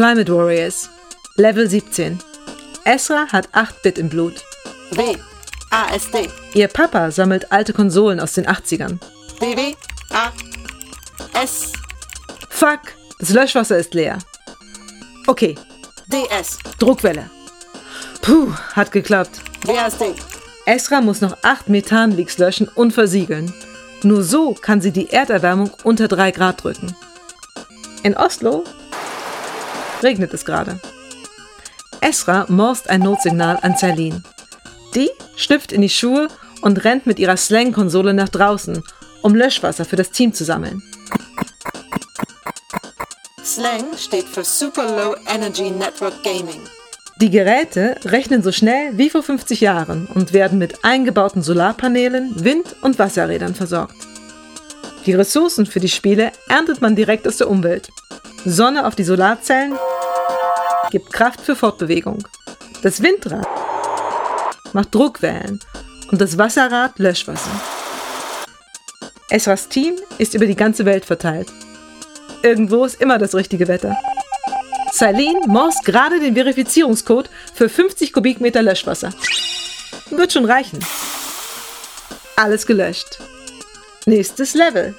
Climate Warriors. Level 17. Esra hat 8-Bit im Blut. W. ASD. Ihr Papa sammelt alte Konsolen aus den 80ern. BW. A. S. Fuck, das Löschwasser ist leer. Okay, DS. Druckwelle. Puh, hat geklappt. WASD. Esra muss noch 8 Methanleaks löschen und versiegeln. Nur so kann sie die Erderwärmung unter 3 Grad drücken. In Oslo regnet es gerade. Esra morst ein Notsignal an Celine. Die schlüpft in die Schuhe und rennt mit ihrer Slang-Konsole nach draußen, um Löschwasser für das Team zu sammeln. Slang steht für Super Low Energy Network Gaming. Die Geräte rechnen so schnell wie vor 50 Jahren und werden mit eingebauten Solarpanelen, Wind- und Wasserrädern versorgt. Die Ressourcen für die Spiele erntet man direkt aus der Umwelt. Sonne auf die Solarzellen gibt Kraft für Fortbewegung. Das Windrad macht Druckwellen und das Wasserrad Löschwasser. Esras Team ist über die ganze Welt verteilt. Irgendwo ist immer das richtige Wetter. Celine morst gerade den Verifizierungscode für 50 Kubikmeter Löschwasser. Wird schon reichen. Alles gelöscht. Nächstes Level.